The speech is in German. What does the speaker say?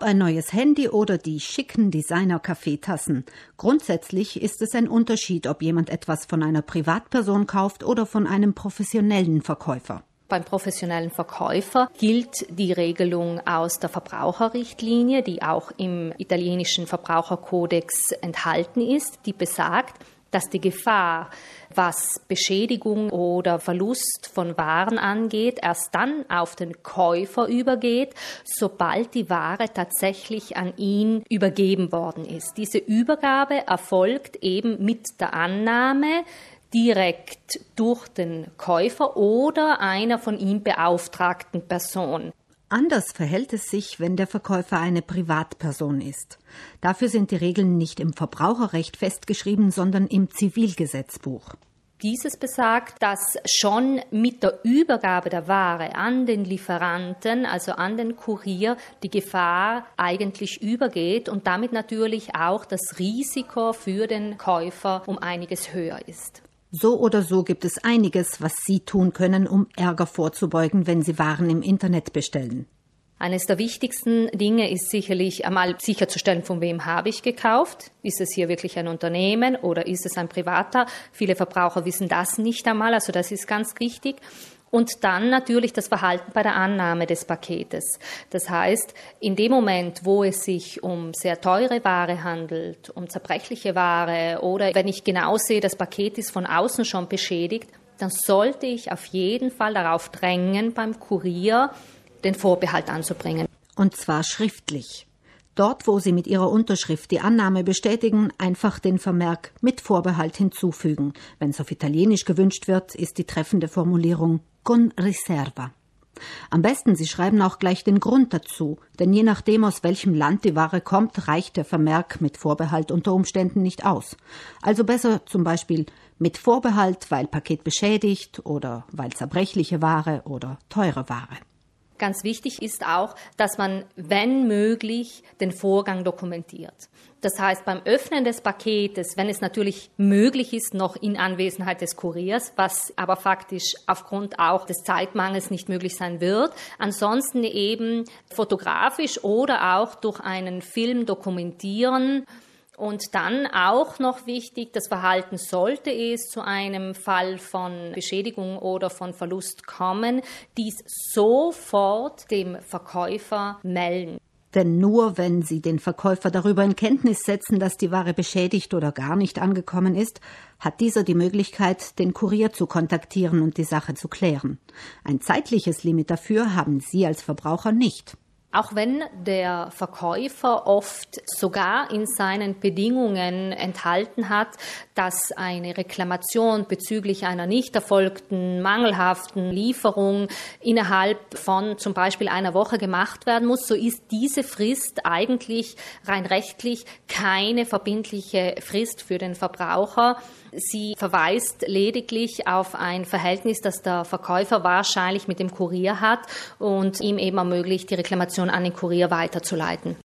Ob ein neues Handy oder die schicken Designer-Kaffeetassen. Grundsätzlich ist es ein Unterschied, ob jemand etwas von einer Privatperson kauft oder von einem professionellen Verkäufer. Beim professionellen Verkäufer gilt die Regelung aus der Verbraucherrichtlinie, die auch im italienischen Verbraucherkodex enthalten ist, die besagt, dass die Gefahr, was Beschädigung oder Verlust von Waren angeht, erst dann auf den Käufer übergeht, sobald die Ware tatsächlich an ihn übergeben worden ist. Diese Übergabe erfolgt eben mit der Annahme, direkt durch den Käufer oder einer von ihm beauftragten Person. Anders verhält es sich, wenn der Verkäufer eine Privatperson ist. Dafür sind die Regeln nicht im Verbraucherrecht festgeschrieben, sondern im Zivilgesetzbuch. Dieses besagt, dass schon mit der Übergabe der Ware an den Lieferanten, also an den Kurier, die Gefahr eigentlich übergeht und damit natürlich auch das Risiko für den Käufer um einiges höher ist. So oder so gibt es einiges, was Sie tun können, um Ärger vorzubeugen, wenn Sie Waren im Internet bestellen. Eines der wichtigsten Dinge ist sicherlich einmal sicherzustellen, von wem habe ich gekauft. Ist es hier wirklich ein Unternehmen oder ist es ein Privater? Viele Verbraucher wissen das nicht einmal, also das ist ganz wichtig. Und dann natürlich das Verhalten bei der Annahme des Paketes. Das heißt, in dem Moment, wo es sich um sehr teure Ware handelt, um zerbrechliche Ware oder wenn ich genau sehe, das Paket ist von außen schon beschädigt, dann sollte ich auf jeden Fall darauf drängen, beim Kurier den Vorbehalt anzubringen. Und zwar schriftlich. Dort, wo Sie mit Ihrer Unterschrift die Annahme bestätigen, einfach den Vermerk mit Vorbehalt hinzufügen. Wenn es auf Italienisch gewünscht wird, ist die treffende Formulierung con riserva. Am besten, Sie schreiben auch gleich den Grund dazu, denn je nachdem, aus welchem Land die Ware kommt, reicht der Vermerk mit Vorbehalt unter Umständen nicht aus. Also besser zum Beispiel mit Vorbehalt, weil Paket beschädigt oder weil zerbrechliche Ware oder teure Ware. Ganz wichtig ist auch, dass man, wenn möglich, den Vorgang dokumentiert. Das heißt, beim Öffnen des Paketes, wenn es natürlich möglich ist, noch in Anwesenheit des Kuriers, was aber faktisch aufgrund auch des Zeitmangels nicht möglich sein wird, ansonsten eben fotografisch oder auch durch einen Film dokumentieren, und dann auch noch wichtig, das Verhalten sollte es zu einem Fall von Beschädigung oder von Verlust kommen, dies sofort dem Verkäufer melden. Denn nur wenn Sie den Verkäufer darüber in Kenntnis setzen, dass die Ware beschädigt oder gar nicht angekommen ist, hat dieser die Möglichkeit, den Kurier zu kontaktieren und die Sache zu klären. Ein zeitliches Limit dafür haben Sie als Verbraucher nicht. Auch wenn der Verkäufer oft sogar in seinen Bedingungen enthalten hat, dass eine Reklamation bezüglich einer nicht erfolgten, mangelhaften Lieferung innerhalb von zum Beispiel einer Woche gemacht werden muss, so ist diese Frist eigentlich rein rechtlich keine verbindliche Frist für den Verbraucher. Sie verweist lediglich auf ein Verhältnis, das der Verkäufer wahrscheinlich mit dem Kurier hat und ihm eben ermöglicht, die Reklamation an den Kurier weiterzuleiten.